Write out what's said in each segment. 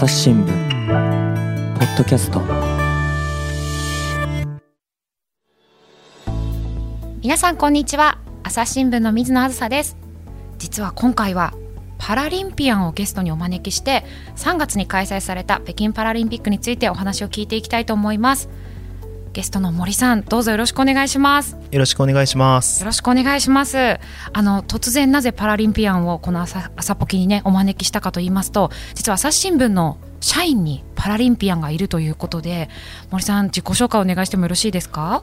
朝日新聞ポッドキャスト。皆さんこんにちは。朝日新聞の水野あずさです。実は今回はパラリンピアンをゲストにお招きして3月に開催された北京パラリンピックについてお話を聞いていきたいと思います。ゲストの森さんどうぞよろしくお願いします。よろしくお願いします。よろしくお願いします。あの突然なぜパラリンピアンをこの朝朝ポキにねお招きしたかと言いますと実は朝日新聞の社員にパラリンピアンがいるということで森さん自己紹介お願いしてもよろしいですか？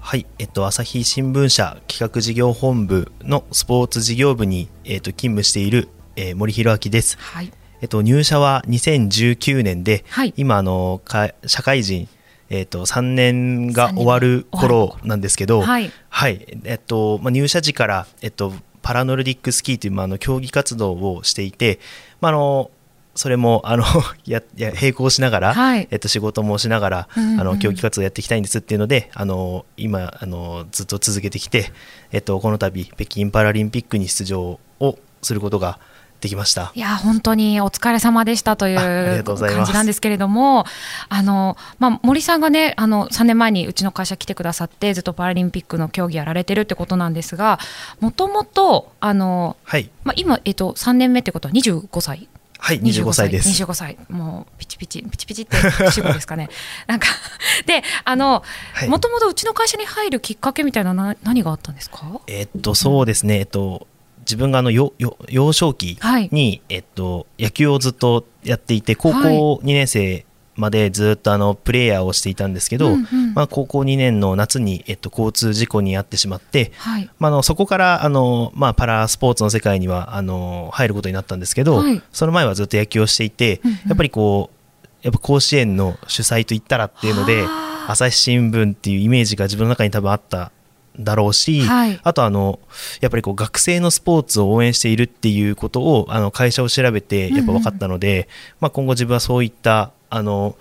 はい、えっと、朝日新聞社企画事業本部のスポーツ事業部に、えっと、勤務している、えー、森弘明です。はい。えっと、入社は2019年で、はい、今あのか社会人えーと、3年が終わる頃なんですけど、はい、はい、えっとまあ、入社時から、えっと、パラノルディックスキーという、まあ、あの競技活動をしていて、まあ、あのそれもあの やや並行しながら、はい、えっと、仕事もしながら、うんうん、あの競技活動やっていきたいんですっていうのであの今あのずっと続けてきて、えっと、この度北京パラリンピックに出場をすることができました。いや本当にお疲れ様でしたという感じなんですけれどもあの、まあ、森さんがねあの3年前にうちの会社来てくださってずっとパラリンピックの競技やられてるってことなんですがもともとあの、はい。まあ、今、えっと、3年目ってことは25歳。はい、25歳です。25歳。もう、ピチピチ、ピチピチって主語ですかね。なんか、で、あの、もともとうちの会社に入るきっかけみたいなな何があったんですか？えっと、そうですね、えっと、自分があのよよ幼少期に、はい、えっと、野球をずっとやっていて高校2年生までずっとあのプレーヤーをしていたんですけど、うんうん、まあ、高校2年の夏に、えっと、交通事故に遭ってしまって、はい、まあ、あのそこからあの、まあ、パラスポーツの世界にはあの入ることになったんですけど、はい、その前はずっと野球をしていて、うんうん、やっぱりこうやっぱ甲子園の主催といったらっていうので朝日新聞っていうイメージが自分の中に多分あっただろうし、はい、あとあのやっぱりこう学生のスポーツを応援しているっていうことをあの会社を調べてやっぱ分かったので、うんうん、まあ、今後自分はそういったあの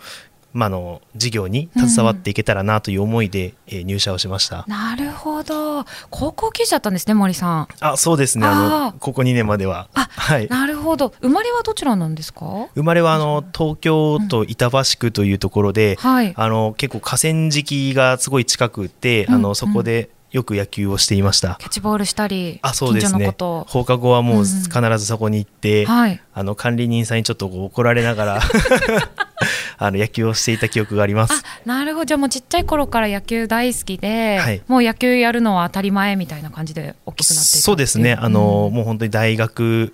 まあ、の事業に携わっていけたらなという思いで、うん、入社をしました。なるほど。高校球児だったんですね森さん。あそうですね。あの高校2年までは。はい、なるほど。生まれはどちらなんですか？生まれはあの東京都板橋区というところで、うん。はい、あの結構河川敷がすごい近くて、あのそこでよく野球をしていました。キャッチボールしたりあそうですね。放課後はもう必ずそこに行って、うんはい、あの管理人さんにちょっと怒られながら あの野球をしていた記憶があります。なるほど。じゃあもうちっちゃい頃から野球大好きで、はい、もう野球やるのは当たり前みたいな感じで大きくなってそうですね。あの、うん、もう本当に大学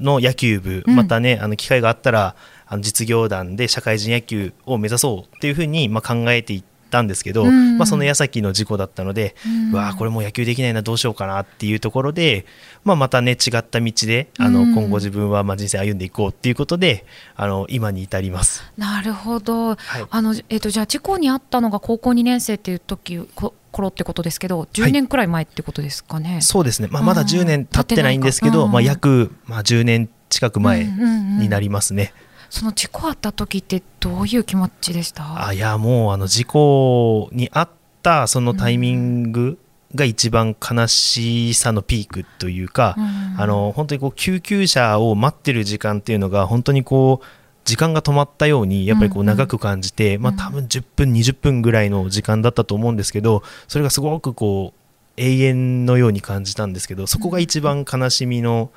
の野球部、またねあの機会があったらあの実業団で社会人野球を目指そうっていうふうにまあ考えていったんですけど、うん、まあ、その矢先の事故だったので、うん、わあこれもう野球できないなどうしようかなっていうところで、まあ、またね違った道であの、今後自分はまあ人生歩んでいこうっていうことであの今に至ります。なるほど、はい、あのえーと、じゃあ事故に遭ったのが高校2年生っていう時こ頃ってことですけど10年くらい前ってことですかね、はい、そうですね、まあ、まだ10年経ってないんですけど、まあ、約、まあ、10年近く前になりますね。うん。うんうんその事故あった時ってどういう気持ちでした？あいやもうあの事故にあったそのタイミングが一番悲しさのピークというか、うん、あの本当にこう救急車を待ってる時間っていうのが本当にこう時間が止まったようにやっぱりこう長く感じて、うん。うん、まあ、多分10分20分ぐらいの時間だったと思うんですけどそれがすごくこう永遠のように感じたんですけどそこが一番悲しみの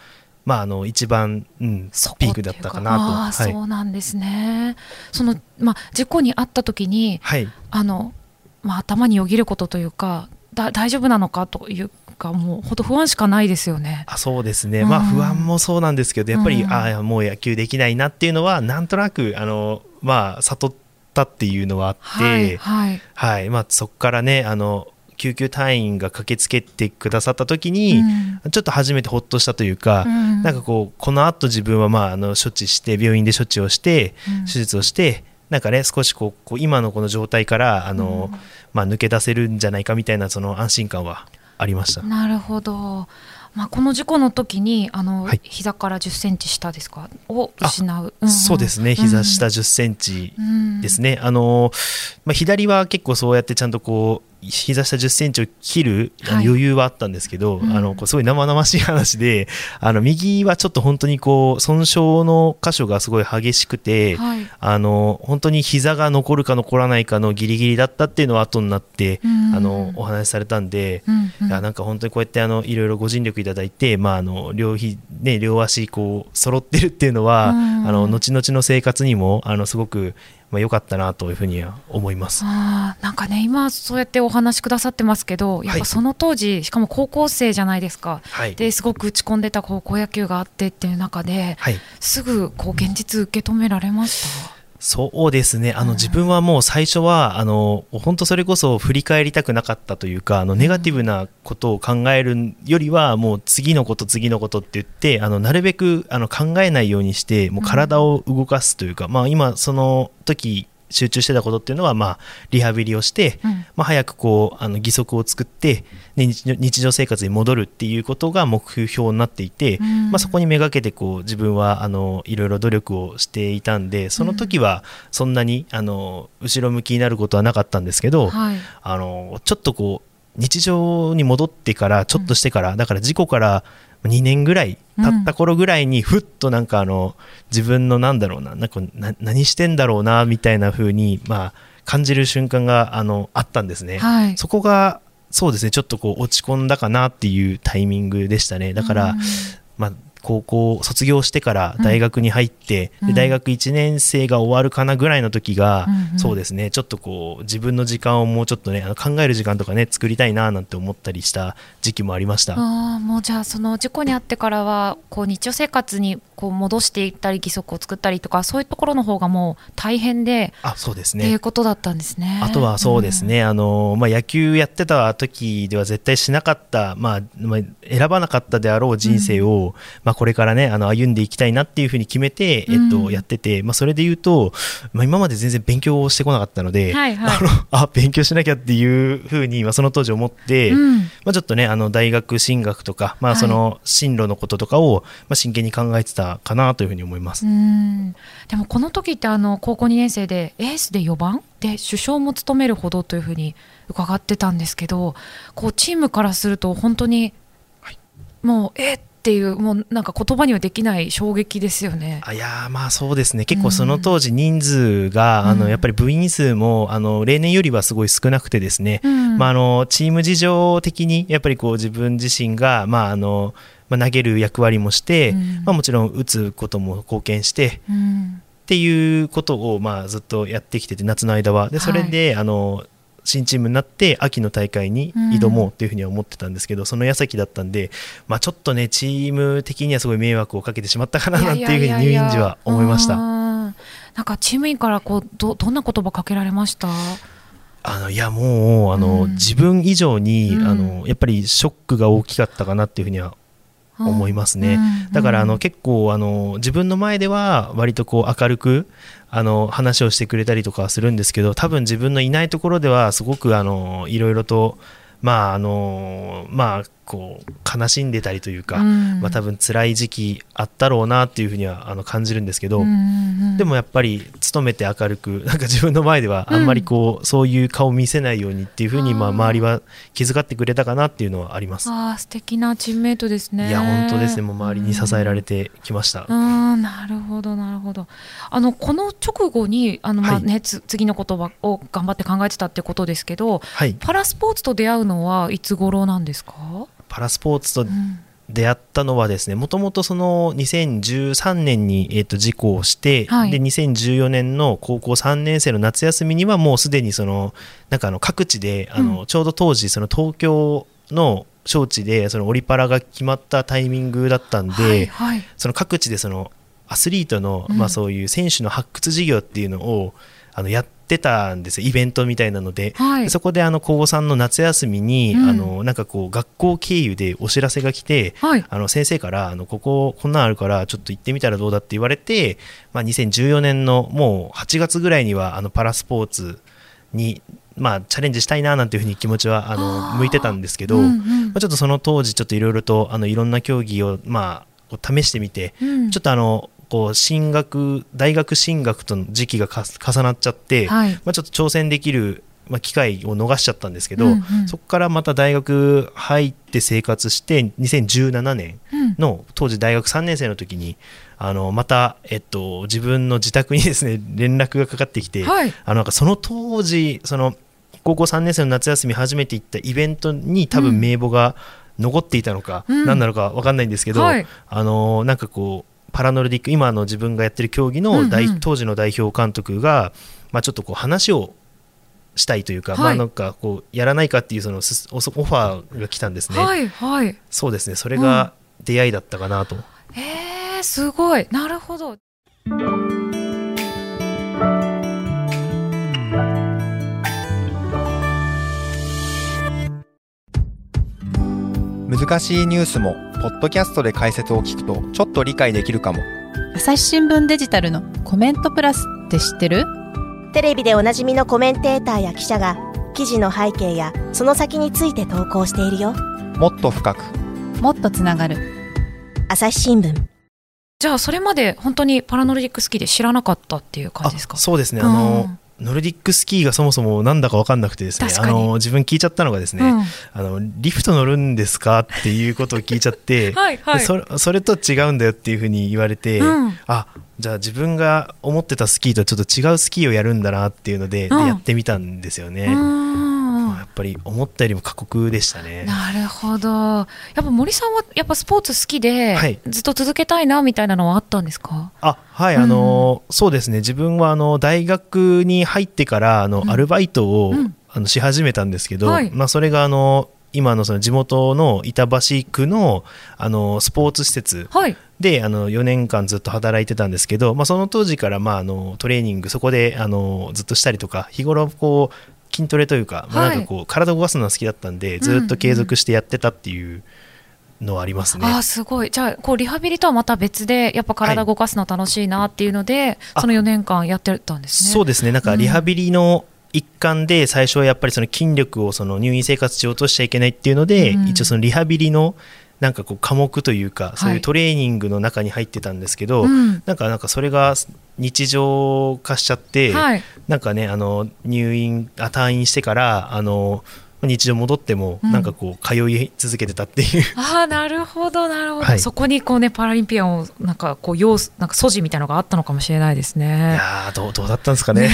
まあ、あの一番、うん、ピークだったかなと。あはい、そうなんですね。そのまあ事故に遭った時に、はい、あのまあ頭によぎることというか、だ大丈夫なのかというかもうほんと不安しかないですよね。あそうですね。うん、まあ不安もそうなんですけど、やっぱり、うん、ああもう野球できないなっていうのはなんとなくあのまあ悟ったっていうのはあって、はい、はい、はい、まあそこからねあの救急隊員が駆けつけてくださった時に、うん、ちょっと初めてほっとしたというか、うん、なんかこうこのあと自分はまああの処置して病院で処置をして、うん、手術をしてなんかね少しこう今のこの状態からあの、まあ、抜け出せるんじゃないかみたいなその安心感はありました。なるほど。まあ、この事故の時にあの、はい、膝から10センチ下ですか？を失う、うん、そうですね。膝下10センチですね、うん、あのまあ、左は結構そうやってちゃんとこう膝下10センチを切る余裕はあったんですけど、はい、あのこうすごい生々しい話であの右はちょっと本当にこう損傷の箇所がすごい激しくて、はい、あの本当に膝が残るか残らないかのギリギリだったっていうのは後になって、あのお話しされたんで、うんうん、いやなんか本当にこうやってあのいろいろご尽力いただいて、まあ、あの両ひ、ね、両足こう揃ってるっていうのは、あの後々の生活にもあのすごくまあ、良かったなというふうには思います。あなんかね今そうやってお話しくださってますけどやっぱその当時、はい、しかも高校生じゃないですか、はい、ですごく打ち込んでた高校野球があってっていう中で、はい、すぐこう現実受け止められました？そうですね。あの、自分はもう最初はあの本当それこそ振り返りたくなかったというかあのネガティブなことを考えるよりはもう次のこと次のことって言ってあのなるべくあの考えないようにしてもう体を動かすというか、まあ、今その時集中してたことっていうのは、まあ、リハビリをして、うん、まあ、早くこうあの義足を作って、ね、日常生活に戻るっていうことが目標になっていて、うん、まあ、そこにめがけてこう自分はあのいろいろ努力をしていたんでその時はそんなにあの後ろ向きになることはなかったんですけど、はい、あのちょっとこう日常に戻ってからちょっとしてから、だから事故から2年ぐらい経った頃ぐらいにふっとなんかあの自分のなんだろうななんか何してんだろうなみたいな風にまあ感じる瞬間があのあったんですね、はい、そこがそうですねちょっとこう落ち込んだかなっていうタイミングでしたね。だから、まあ高校卒業してから大学に入って、うん、で大学1年生が終わるかなぐらいの時が、うんうん、そうですね。ちょっとこう自分の時間をもうちょっとねあの考える時間とかね作りたいななんて思ったりした時期もありました。あもうじゃあその事故に遭ってからはこう日常生活にこう戻していったり義足を作ったりとかそういうところの方がもう大変であそうですね。っていうことだったんですね。あとはそうですね、うん、あのまあ、野球やってた時では絶対しなかった、まあまあ、選ばなかったであろう人生を、うん、まあ、これからねあの歩んでいきたいなっていうふうに決めて、えっと、やってて、まあ、それで言うと、まあ、今まで全然勉強をしてこなかったので、はいはい、あのあ勉強しなきゃっていうふうに、まあ、その当時思って、まあ、ちょっとねあの大学進学とか、まあ、その進路のこととかを、まあ、真剣に考えてたかなというふうに思います。でもこの時ってあの高校2年生でエースで4番で首相も務めるほどというふうに伺ってたんですけどこうチームからすると本当に、もうえっていうもうなんか言葉にはできない衝撃ですよね。あいやまあそうですね。結構その当時人数が、うん、あのやっぱり部員数もあの例年よりはすごい少なくてですね、うん、まあ、あのチーム事情的にやっぱりこう自分自身が、まあ、あのまあ、投げる役割もして、うん、まあ、もちろん打つことも貢献して、うん、っていうことをまあずっとやってきてて夏の間は。でそれで、はい、あの新チームになって秋の大会に挑もうというふうには思ってたんですけど、うん、その矢先だったんで、まあ、ちょっとねチーム的にはすごい迷惑をかけてしまったかななんていうふうに入院時は思いました。なんかチーム員からこうどどんな言葉かけられました？あのいやもうあの、うん、自分以上に、うん、あのやっぱりショックが大きかったかなっていうふうには思いますね、だからあの結構あの自分の前では割とこう明るくあの話をしてくれたりとかするんですけど多分自分のいないところではすごくあのいろいろとまああのまあこう悲しんでたりというか、うん、まあ、多分辛い時期あったろうなっていうふうにはあの感じるんですけど、うんうん、でもやっぱり努めて明るく なんか自分の前ではあんまりこう、うん、そういう顔を見せないようにっていうふうにまあ周りは気遣ってくれたかなっていうのはあります。あ素敵なチームメイトですね。いや本当ですね。もう周りに支えられてきました、うん、なるほどなるほど。あのこの直後にあの、まあね、はい、次の言葉を頑張って考えてたってことですけど、はい、パラスポーツと出会うのはいつ頃なんですか？パラスポーツと出会ったのはですねもともとその2013年に、えー、と事故をして、はい、で2014年の高校3年生の夏休みにはもうすでにそのなんかあの各地であの、ちょうど当時その東京の招致でそのオリパラが決まったタイミングだったんで、はいはい、その各地でそのアスリートの、まあ、そういう選手の発掘事業っていうのをあのやっってたんですイベントみたいなので、はい、そこであの高3の夏休みに、うん、あのなんかこう学校経由でお知らせが来て、はい、あの先生からあのこここんなんあるからちょっと行ってみたらどうだって言われて、まあ、2014年のもう8月ぐらいにはあのパラスポーツにまあ、チャレンジしたいななんていうふうに気持ちはあの向いてたんですけど、うんうん、まあ、ちょっとその当時ちょっといろいろとあのいろんな競技をまあ試してみて、うん、ちょっとあのこう進学大学進学との時期が重なっちゃって、はい、まあ、ちょっと挑戦できるまあ、機会を逃しちゃったんですけど、うんうん、そこからまた大学入って生活して2017年の当時大学3年生の時にあのまた、えっと、自分の自宅にですね 連絡がかかってきて、はい、あのなんかその当時その高校3年生の夏休み初めて行ったイベントに多分名簿が残っていたのか、うん、何なのか分かんないんですけど、はい、あのなんかこうパラノルディック今の自分がやってる競技の大、うんうん、当時の代表監督が、まあ、ちょっとこう話をしたいというか、はい、まあなんかこうやらないかっていうそのオファーが来たんですね。はいはい。そうですね。それが出会いだったかなと。うん、えー、すごい。なるほど。難しいニュースもポッドキャストで解説を聞くとちょっと理解できるかも。朝日新聞デジタルのコメントプラスって知ってる？テレビでおなじみのコメンテーターや記者が記事の背景やその先について投稿しているよ。もっと深く。もっとつながる。朝日新聞。じゃあそれまで本当にパラノルディックスキーで知らなかったっていう感じですか？そうですね。あの、ノルディックスキーがそもそもなんだか分かんなくてですねあの自分聞いちゃったのがですね、うん、あのリフト乗るんですかっていうことを聞いちゃって はい、はい、そそれと違うんだよっていうふうに言われて、うん、あじゃあ自分が思ってたスキーとちょっと違うスキーをやるんだなっていうのでうん、でやってみたんですよね。やっぱり思ったよりも過酷でしたね。なるほど。やっぱ森さんはやっぱスポーツ好きで、はい、ずっと続けたいなみたいなのはあったんですか？あ、はい、うん、あのそうですね。自分はあの大学に入ってからあの、アルバイトを、うん、あのし始めたんですけど、はい、まあそれがあの今のその地元の板橋区のあのスポーツ施設で、あの4年間ずっと働いてたんですけど、まあ、その当時からまああのトレーニングそこであのずっとしたりとか日頃こう筋トレというか,、まあ、なんかこう体を動かすのが好きだったんで、ずっと継続してやってたっていう。のはありますね。あすごい。じゃあこうリハビリとはまた別でやっぱ体動かすの楽しいなっていうので、はい、その4年間やってたんですね。そうですね。なんかリハビリの一環で最初はやっぱりその筋力をその入院生活し落としちゃいけないっていうので、うん、一応そのリハビリのなんかこう科目というか、そういうトレーニングの中に入ってたんですけど、はい、なんかなんかそれが日常化しちゃって、はい、なんかねあの入院あ退院してからあの日常戻ってもなんかこう通い続けてたっていう、うん、ああなるほどなるほど、はい、そこにこうねパラリンピアンをなんかこう要なんか素地みたいなのがあったのかもしれないですね。いやどうどうだったんですかね。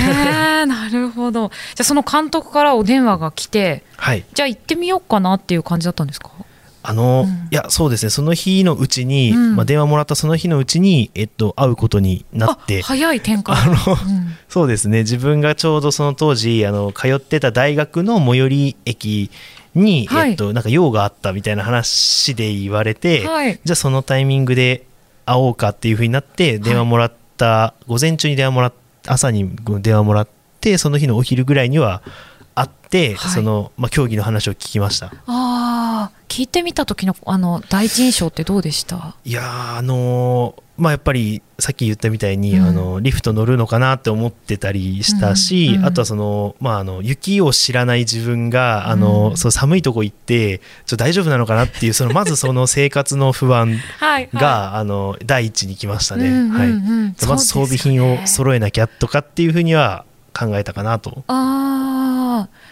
なるほど。じゃあその監督からお電話が来て、はい、じゃあ行ってみようかなっていう感じだったんですか？あの、うん、いやそうですね。その日のうちに、うん、まあ、電話もらったその日のうちに、えっと、会うことになって。早い展開。あの、うん、そうですね。自分がちょうどその当時あの通ってた大学の最寄り駅に、はい、えっと、なんか用があったみたいな話で言われて、はい、じゃあそのタイミングで会おうかっていうふうになって電話もらった、はい、午前中に電話もらっ朝に電話もらってその日のお昼ぐらいには会って、その、まあ、競技の話を聞きました。あ聞いてみた時のあの第一印象ってどうでした？いやあのーまあ、やっぱりさっき言ったみたいに、うん、あのリフト乗るのかなって思ってたりしたし、うんうん、あとはその、まあ、あの雪を知らない自分があの、そう寒いとこ行ってちょ大丈夫なのかなっていうそのまずその生活の不安が はい、あの第一に来ましたね。はい、まず装備品を揃えなきゃとかっていうふうには考えたかなと。あ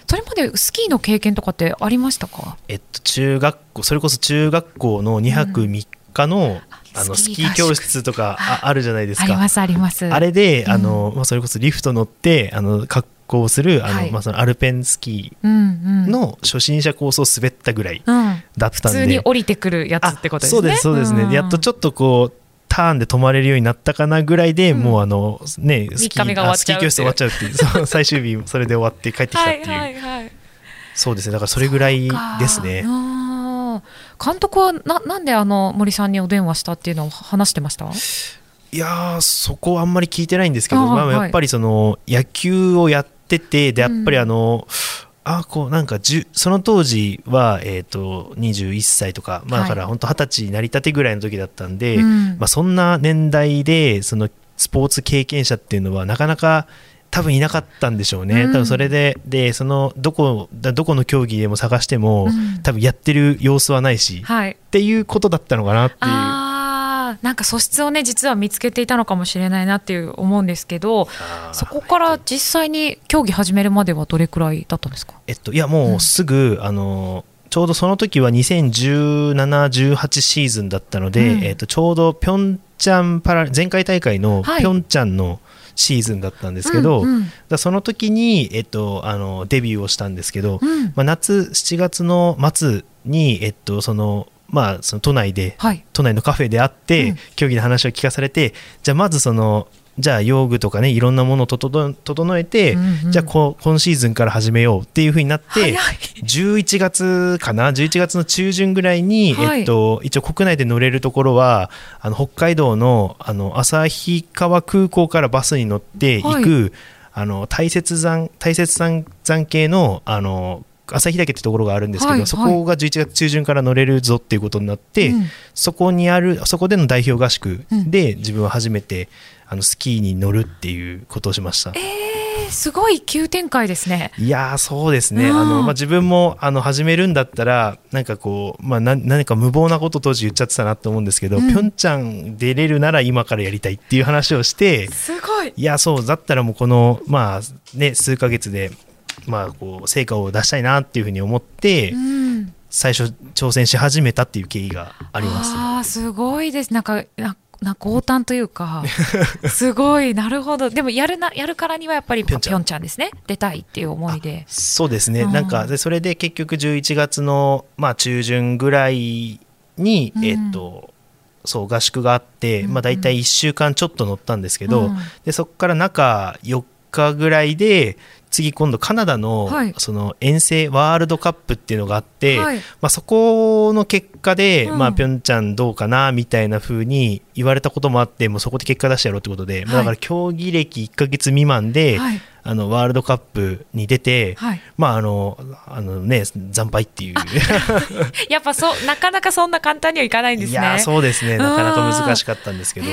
それまでスキーの経験とかってありましたか、えっと、中学校それこそ中学校の2泊3日の、あのスキー教室とかああるじゃないですか。ありますあります。あれで、あのまあ、それこそリフト乗ってあの格好するあの、はい、まあ、そのアルペンスキーの初心者コースを滑ったぐらいだったんで、うん、普通に降りてくるやつってことですね。そうですそうですね、うん、やっとちょっとこうターンで止まれるようになったかなぐらいで、うん、もうあのねスキースキー教室終わっちゃうっていう。最終日それで終わって帰ってきたっていう。はい、はい、そうですね。だからそれぐらいですね。監督はななんであの森さんにお電話したっていうのを話してました？いやそこはあんまり聞いてないんですけど、まあ、やっぱりその野球をやっててでやっぱりあの、うんあこうなんかその当時は、えーと、21歳とか、まあ、だから本当二十歳になりたてぐらいの時だったんで、はい、まあ、そんな年代でそのスポーツ経験者っていうのはなかなか多分いなかったんでしょうね、うん、多分それででそのどこどこの競技でも探しても、うん、多分やってる様子はないし、はい、っていうことだったのかなっていう。なんか素質をね実は見つけていたのかもしれないなっていう思うんですけどそこから実際に競技始めるまではどれくらいだったんですか？えっといやもうすぐ、うん、あのちょうどその時は2017、18シーズンだったので、うん、えっと、ちょうどピョンチャンパラ前回大会のピョンチャンのシーズンだったんですけど、うんうん、だその時に、えっと、あのデビューをしたんですけど、うん、まあ、夏7月の末に、えっと、そのまあ、その都内で、はい、都内のカフェで会って、うん、競技の話を聞かされてじゃあまずそのじゃあ用具とかねいろんなものを整えて、うんうん、じゃあこ今シーズンから始めようっていうふうになって11月かな？11月の中旬ぐらいに、はい、えっと、一応国内で乗れるところはあの北海道のあの旭川空港からバスに乗って行く、はい、あの大雪山大雪山山系のあの旭岳ってところがあるんですけど、はいはい、そこが11月中旬から乗れるぞっていうことになって、うん、そこにあるそこでの代表合宿で自分は初めて、あのスキーに乗るっていうことをしました。えー、すごい急展開ですね。いやそうですね。あのまあ自分もあの始めるんだったらなんかこうまあな何か無謀なこと当時言っちゃってたなと思うんですけど、うん、ピョンチャン出れるなら今からやりたいっていう話をして、すごい。いやそうだったらもうこのまあね数ヶ月でまあ、こう成果を出したいなっていうふうに思って、うん、最初挑戦し始めたっていう経緯があります、あすごいです。なんかな強胆というか すごいなるほど。でもやるなやるからにはやっぱりぴょん。ちゃんですね。出たいっていう思いで。そうですね、うん、なんかでそれで結局11月の、まあ、中旬ぐらいに、うん、えっとそう合宿があって、まあ、大体1週間ちょっと乗ったんですけど、うん、でそこから中4日ぐらいで次今度カナダのその遠征ワールドカップっていうのがあって、はい、まあ、そこの結果で、うん、まあ、ピョンチャンどうかなみたいな風に言われたこともあってもうそこで結果出してやろうってことで、はい、だから競技歴1か月未満で、はい、あのワールドカップに出て、はい、まああのあのね惨敗っていう。やっぱそうなかなかそんな簡単にはいかないんですね。いやそうですね。なかなか難しかったんですけど。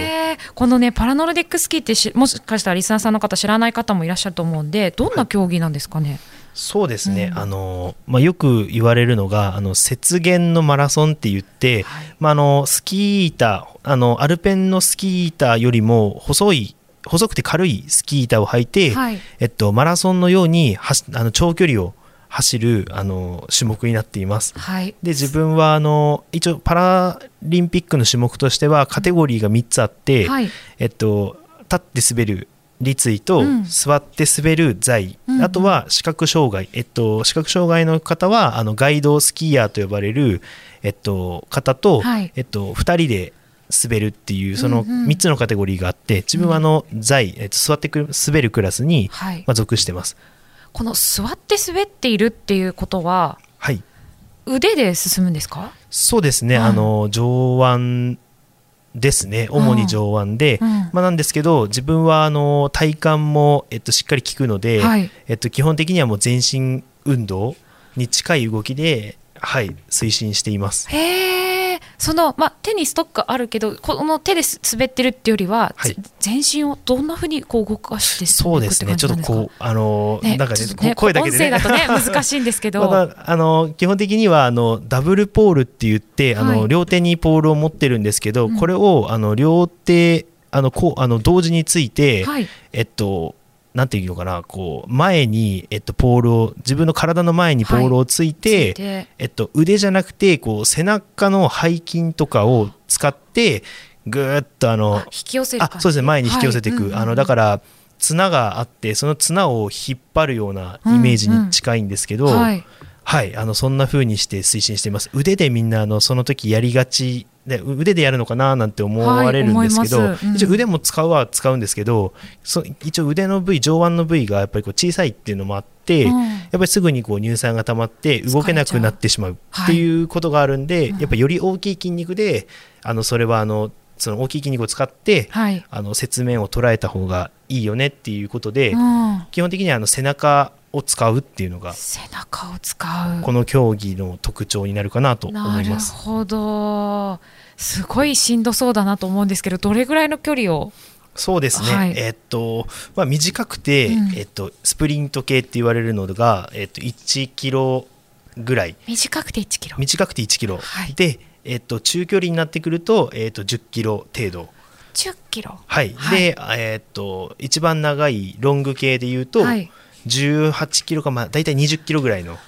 このねパラノルディックスキーってもしかしたらリスナーさんの方知らない方もいらっしゃると思うんでどんな競技なんですかね、はい。そうですね、うん、あのまあ、よく言われるのがあの雪原のマラソンって言って、はい、まあ、あのスキー板あのアルペンのスキー板よりも細い細くて軽いスキー板を履いて、はい、えっと、マラソンのようにあの長距離を走るあの種目になっています。はい、で自分はあの一応パラリンピックの種目としてはカテゴリーが3つあって、はい、えっと、立って滑る立位と座って滑る座うん、あとは視覚障害、えっと、視覚障害の方はあのガイドスキーヤーと呼ばれる、えっと、方と、はい、えっと、2人で滑るっていうその3つのカテゴリーがあって自分はあの在、えっと、座ってくる滑るクラスに、まあ、属してます。この座って滑っているっていうことは、はい、腕で進むんですかそうですね、うん、あの上腕ですね主に上腕で、うんまあ、なんですけど自分はあの体幹も、えっと、しっかり効くので、はい、えっと、基本的にはもう全身運動に近い動きで、はい、推進しています。へその、まあ、手にストックあるけどこの手で滑ってるっていうよりは、はい、全身をどんなふうにこう動かしてそうですね。ちょっとこうあの、ね、なんかね、ね、声だけで、ね、音声だとね 難しいんですけど、まあ、あの基本的にはあのダブルポールって言って、はい、あの両手にポールを持ってるんですけど、うん、これをあの両手あのこうあの同時について、はい、えっとなんていうのかなこう前に、えっと、ポールを自分の体の前にポールをついてはい、て。えっと、腕じゃなくてこう背中の背筋とかを使ってぐーっとあの引き寄せるあそうですね前に引き寄せていく、はい。うんうん、あのだから綱があってその綱を引っ張るようなイメージに近いんですけど、うんうんはい、はい、あのそんな風にして推進しています。腕でみんなあのその時やりがちで腕でやるのかななんて思われるんですけど、はいうん、一応腕も使うは使うんですけどそ一応腕の部位上腕の部位がやっぱりこう小さいっていうのもあって、うん、やっぱりすぐにこう乳酸が溜まって動けなくなってしまうっていうことがあるんで、はい、やっぱりより大きい筋肉であのそれはあのその大きい筋肉を使って、はい、あの雪面を捉えた方がいいよねっていうことで、うん、基本的にはあの背中を使うっていうのが背中を使う。この競技の特徴になるかなと思います。なるほど。すごいしんどそうだなと思うんですけどどれぐらいの距離を？そうですね、はい、えー、っとまあ、短くて、うん、えー、っと、スプリント系って言われるのが、えー、っと1キロぐらい。短くて1キロ。短くて1キロ、はい、で、えっと、中距離になってくると,、えっと10キロ程度。10キロ？はい、はい、で、えー、っと一番長いロング系でいうと、はい、18キロか、まあ、大体20キロぐらいの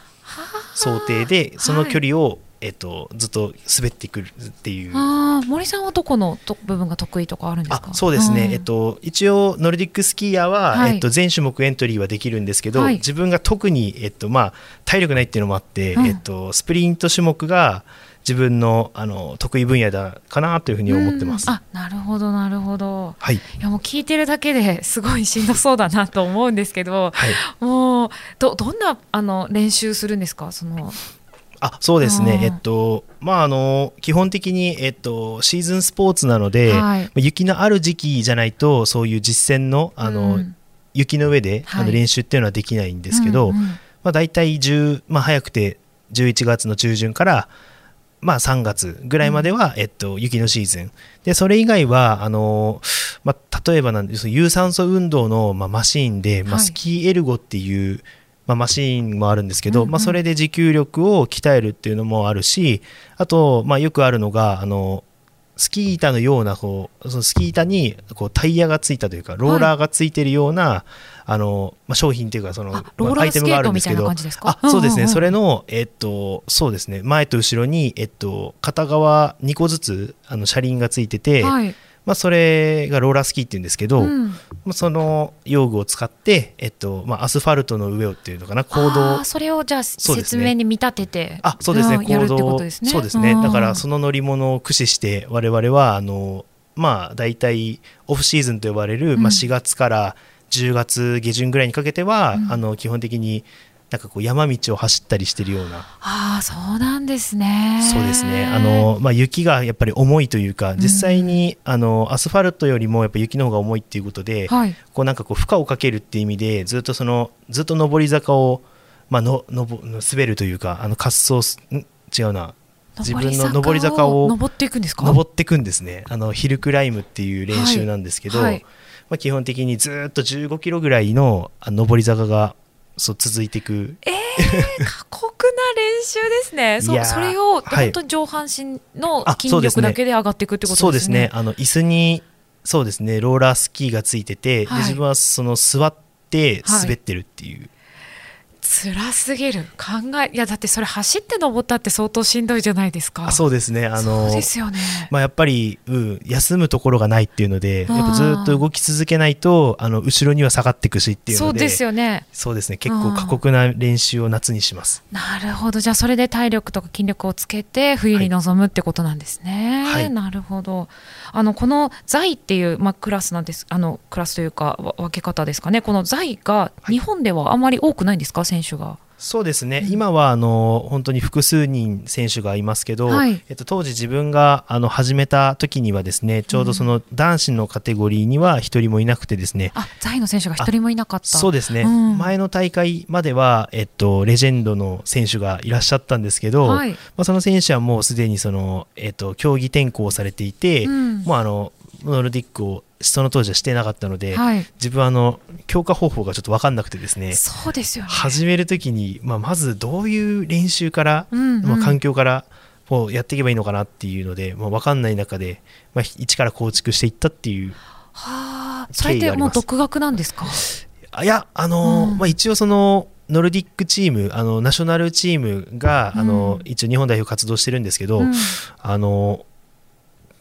想定でその距離を、はい、えっと、ずっと滑ってくるっていう。あ森さんはどこの部分が得意とかあるんですか？そうですね、えっと、一応ノルディックスキーヤーは、はい、えっと、全種目エントリーはできるんですけど、はい、自分が特に、えっとまあ、体力ないっていうのもあって、うん、えっと、スプリント種目が自分のあの得意分野だかなというふうに思ってます。あなるほどなるほど。はい。いやもう聞いてるだけですごいしんどそうだなと思うんですけど、はい、もうどどんなあの練習するんですか？その。あそうですね、えっとまあ、あの基本的に、えっと、シーズンスポーツなので、はい、雪のある時期じゃないとそういう実践のあの、うん、雪の上で、はい、あの練習っていうのはできないんですけど、うんうん、まあ、大体10、まあ、早くて11月の中旬からまあ、3月ぐらいまでは、えっと、雪のシーズン。でそれ以外はあの、まあ、例えばなんです有酸素運動の、まあ、マシーンで、まあ、スキーエルゴっていう、まあ、マシーンもあるんですけど、まあ、それで持久力を鍛えるっていうのもあるしあと、まあ、よくあるのがあのスキー板のようなこうそのスキー板にこうタイヤがついたというかローラーがついてるような、はい、あのまあ、商品というかそのアイテムがあるんですけど。あそうですね、それの、えっと、そうですね。前と後ろに、えっと、片側2個ずつあの車輪がついてて、はい。まあ、それがローラースキーっていうんですけど、うん、まあ、その用具を使って、えっとまあ、アスファルトの上をっていうのかな行動。それをじゃあ説明に見立ててあそうですね。行動そうですね。だからその乗り物を駆使して我々はあのまあ大体オフシーズンと呼ばれる、まあ、4月から10月下旬ぐらいにかけては、うん、あの基本的になんかこう山道を走ったりしてるような。ああそうなんですね。そうですね。あの、まあ、雪がやっぱり重いというか実際に、うん、あのアスファルトよりもやっぱ雪の方が重いっていうことで、はい、こうなんかこう負荷をかけるっていう意味でずっとそのずっと上り坂を、まあ、ののぼ滑るというかあの滑走違うな自分の上り坂を登っていくんですか？登っていくんですねあのヒルクライムっていう練習なんですけど、はいはい、まあ、基本的にずっと15キロぐらいの上り坂がそう続いていく。えー、過酷な練習ですね。そそれを本当に上半身の筋力だけで上がっていくってことですね。そうですね。あの椅子にそうですねローラースキーがついてて、はい、で自分はその座って滑ってるっていう。はい辛すぎる。考えいやだってそれ走って登ったって相当しんどいじゃないですか。そうですね。あのですよね、まあ、やっぱり、うん、休むところがないっていうのでやっぱずっと動き続けないとあの後ろには下がっていくしっていうのでそうですよね。そうですね。結構過酷な練習を夏にします。なるほど。じゃあそれで体力とか筋力をつけて冬に臨むってことなんですね、はい、なるほど。あのこの財っていう、まあ、クラスなんです。あのクラスというか分け方ですかね。この財が日本ではあまり多くないんですか、選手が。そうですね、うん、今はあの本当に複数人選手がいますけど、はい、えっと、当時、自分があの始めた時にはですねちょうどその男子のカテゴリーには1人もいなくてですね、あ在の選手が1人もいなかった。そうですね、うん、前の大会までは、えっと、レジェンドの選手がいらっしゃったんですけど、はい、まあ、その選手はもうすでにその、えっと、競技転向されていて、うん、もうあのノルディックをその当時はしてなかったので、はい、自分はあの強化方法がちょっと分かんなくてですね。そうですよ、ね、始める時に、まあ、まずどういう練習から、うんうん、まあ、環境からこうやっていけばいいのかなっていうので、まあ、分かんない中で、まあ、一から構築していったっていうはあ。それってもう独学なんですか？いやあの、うん、まあ、一応そのノルディックチームあのナショナルチームが、うん、あの一応日本代表活動してるんですけど、うん、あの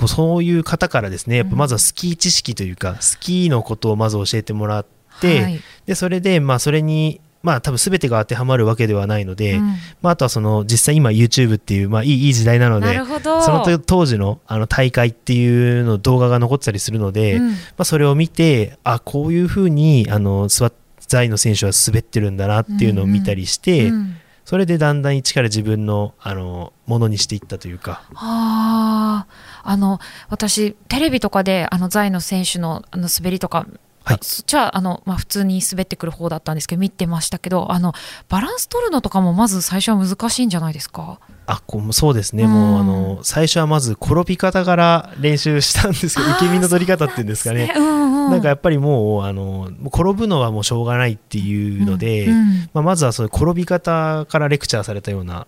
そういう方からですねやっぱまずはスキー知識というか、スキーのことをまず教えてもらって、はい、でそれでまあそれにまあ多分全てが当てはまるわけではないので、うん、まあ、あとはその実際今 YouTube っていう、まあ、いいいい時代なのでその当時のあの大会っていうの動画が残ってたりするので、うん、まあ、それを見てあこういうふうにあの座在の選手は滑ってるんだなっていうのを見たりして、うんうん、それでだんだん一から自分のあのものにしていったというか。はああの私テレビとかであのザイの選手のあの滑りとかはい、そっちはあの、まあ、普通に滑ってくる方だったんですけど見てましたけどあのバランス取るのとかもまず最初は難しいんじゃないですか？あこうそうですね、うん、もうあの最初はまず転び方から練習したんですけど受け身の取り方っていうんですかね、なんかやっぱりもうあの転ぶのはもうしょうがないっていうので、うんうん、まあ、まずはその転び方からレクチャーされたような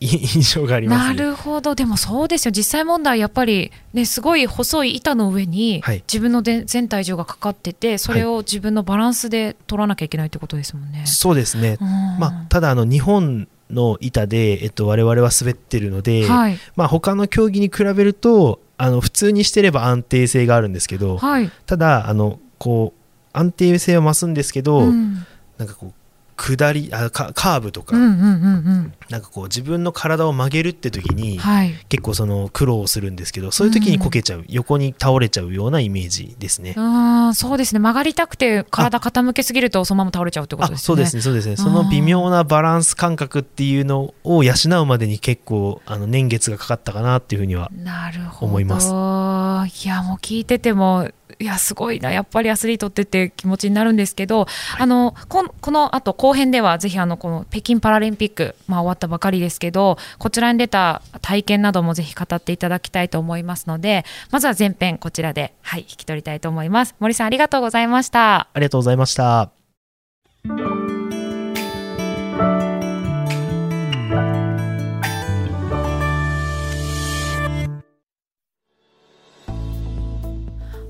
印象があります、ね、なるほどでもそうですよ実際問題やっぱり、ね、すごい細い板の上に自分ので全体重がかかっててそれを自分のバランスで取らなきゃいけないってことですもんね。はい、そうですね、まあ、ただあの日本の板で、えっと、我々は滑ってるので、はい、まあ、他の競技に比べるとあの普通にしてれば安定性があるんですけど、はい、ただあのこう安定性は増すんですけど、うん、なんかこう下りあカーブとか、うんうんうんうん、なんかこう自分の体を曲げるって時に、はい、結構その苦労するんですけどそういう時にこけちゃう、うん、横に倒れちゃうようなイメージですね。あそうですね。曲がりたくて体傾けすぎるとそのまま倒れちゃうってことですね。そうですねそうですね。その微妙なバランス感覚っていうのを養うまでに結構あの年月がかかったかなっていうふうには思います。いやもう聞いててもいやすごいな。やっぱりアスリートってって気持ちになるんですけど、はい、あのここのあと後編ではぜひあのこの北京パラリンピック、まあ、終わったばかりですけどこちらに出た体験などもぜひ語っていただきたいと思いますのでまずは前編こちらで、はい、引き取りたいと思います。森さんありがとうございました。ありがとうございました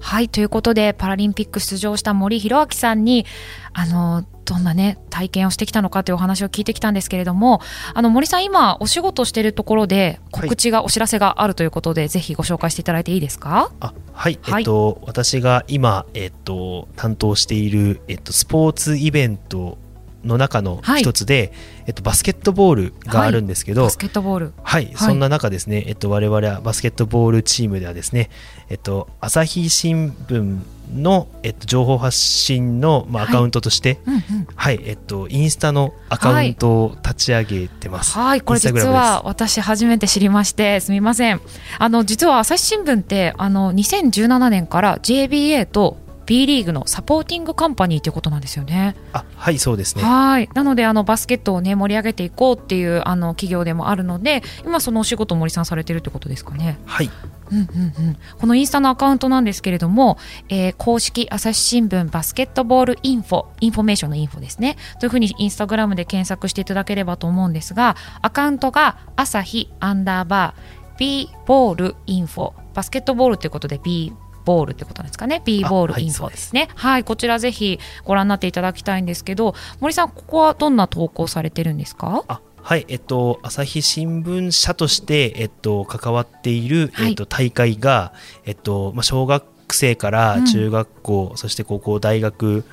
はいということでパラリンピック出場した森弘明さんにあのどんなね体験をしてきたのかというお話を聞いてきたんですけれどもあの森さん今お仕事しているところで告知が、はい、お知らせがあるということでぜひご紹介していただいていいですか？あはい、はい、えっと私が今えっと担当しているえっとスポーツイベントの中の一つで、はい、えっと、バスケットボールがあるんですけど、はい、バスケットボール。はい、そんな中ですね、えっと、我々はバスケットボールチームではですね、えっと、朝日新聞の、えっと、情報発信の、まあ、アカウントとして、はい、うんうん。はい、えっと、インスタのアカウントを立ち上げてます。はい、これ実は私初めて知りまして、すみません。あの、実は朝日新聞って、あの、2017年から JBA と B リーグのサポーティングカンパニーということなんですよね。あはいそうですね。はい。なのであのバスケットを、ね、盛り上げていこうっていうあの企業でもあるので今そのお仕事森さんされてるってことですかね。はい。うんうんうん、このインスタのアカウントなんですけれども、えー、公式朝日新聞バスケットボールインフォインフォメーションのインフォですね。というふうにインスタグラムで検索していただければと思うんですがアカウントが朝日アンダーバー B ボールインフォ。バスケットボールということで B ボールってことですかね？B ボールインフォですね。はい、こちらぜひご覧になっていただきたいんですけど森さんここはどんな投稿されてるんですか？はい、えっと、朝日新聞社として、えっと、関わっている、えっと、大会が、えっと、まあ、小学生から中学校、うん、そして高校、大学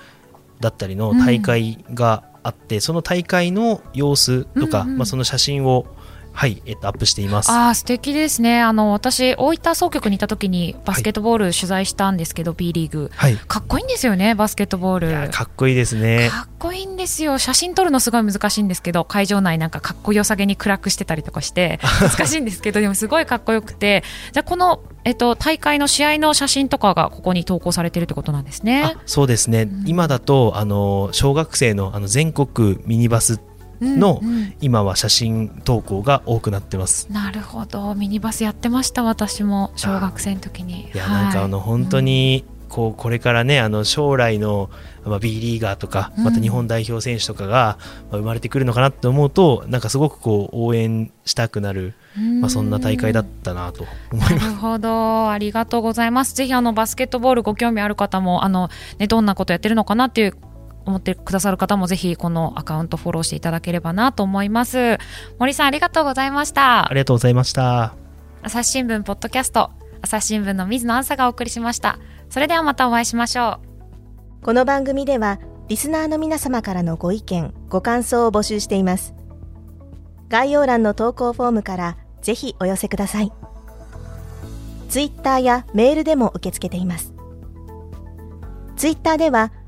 だったりの大会があって、うん、その大会の様子とか、うんうん、まあ、その写真をはい、えっと、アップしています。あ素敵ですね。あの、私、大分総局にいた時に、バスケットボール取材したんですけど、はい、B リーグ。はい。かっこいいんですよね、バスケットボール。かっこいいですね。かっこいいんですよ。写真撮るのすごい難しいんですけど、会場内なんかかっこよさげに暗くしてたりとかして、難しいんですけど、でもすごいかっこよくて、じゃこの、えっと、大会の試合の写真とかがここに投稿されてるってことなんですね。そうですね。うん、今だと、あの、小学生のあの全国ミニバスの、うんうん、今は写真投稿が多くなってます。なるほど。ミニバスやってました私も小学生の時に。いや、はい、なんかあの本当に、こうこれからねあの将来の、まあ、B リーガーとかまた日本代表選手とかが、まあ、生まれてくるのかなって思うとなんかすごくこう応援したくなる、まあ、そんな大会だったなと思います。なるほど。ありがとうございます。ぜひあのバスケットボールご興味ある方もあの、ね、どんなことやってるのかなっていう思ってくださる方もぜひこのアカウントフォローしていただければなと思います。森さんありがとうございました。ありがとうございました。朝日新聞ポッドキャスト朝日新聞の水野あんさがお送りしました。それではまたお会いしましょう。この番組ではリスナーの皆様からのご意見ご感想を募集しています。概要欄の投稿フォームからぜひお寄せください。ツイッターやメールでも受け付けています。ツイッターでは